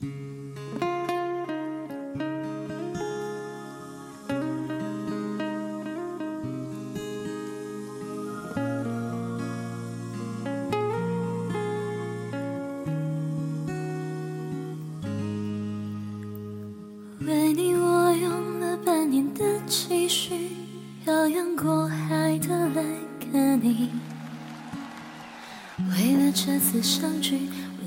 为你，我用了半年的积蓄，漂洋过海的来看你。为了这次相聚，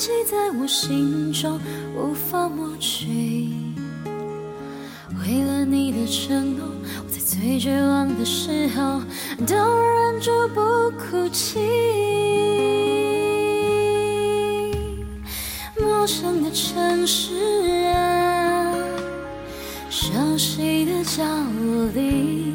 记在我心中，无法抹去。为了你的承诺，我在最绝望的时候都忍住不哭泣。陌生的城市啊，熟悉的角落里，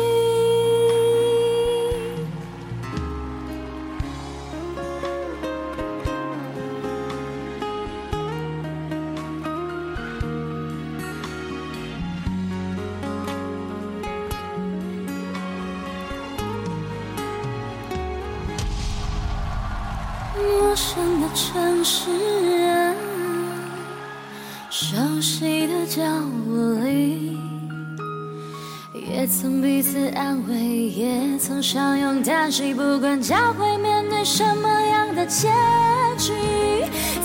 陌生的城市啊，熟悉的角落里，也曾彼此安慰，也曾相拥叹息。不管将会面对什么样的结局，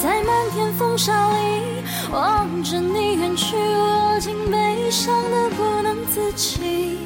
在漫天风沙里望着你远去，我竟悲伤的不能自己。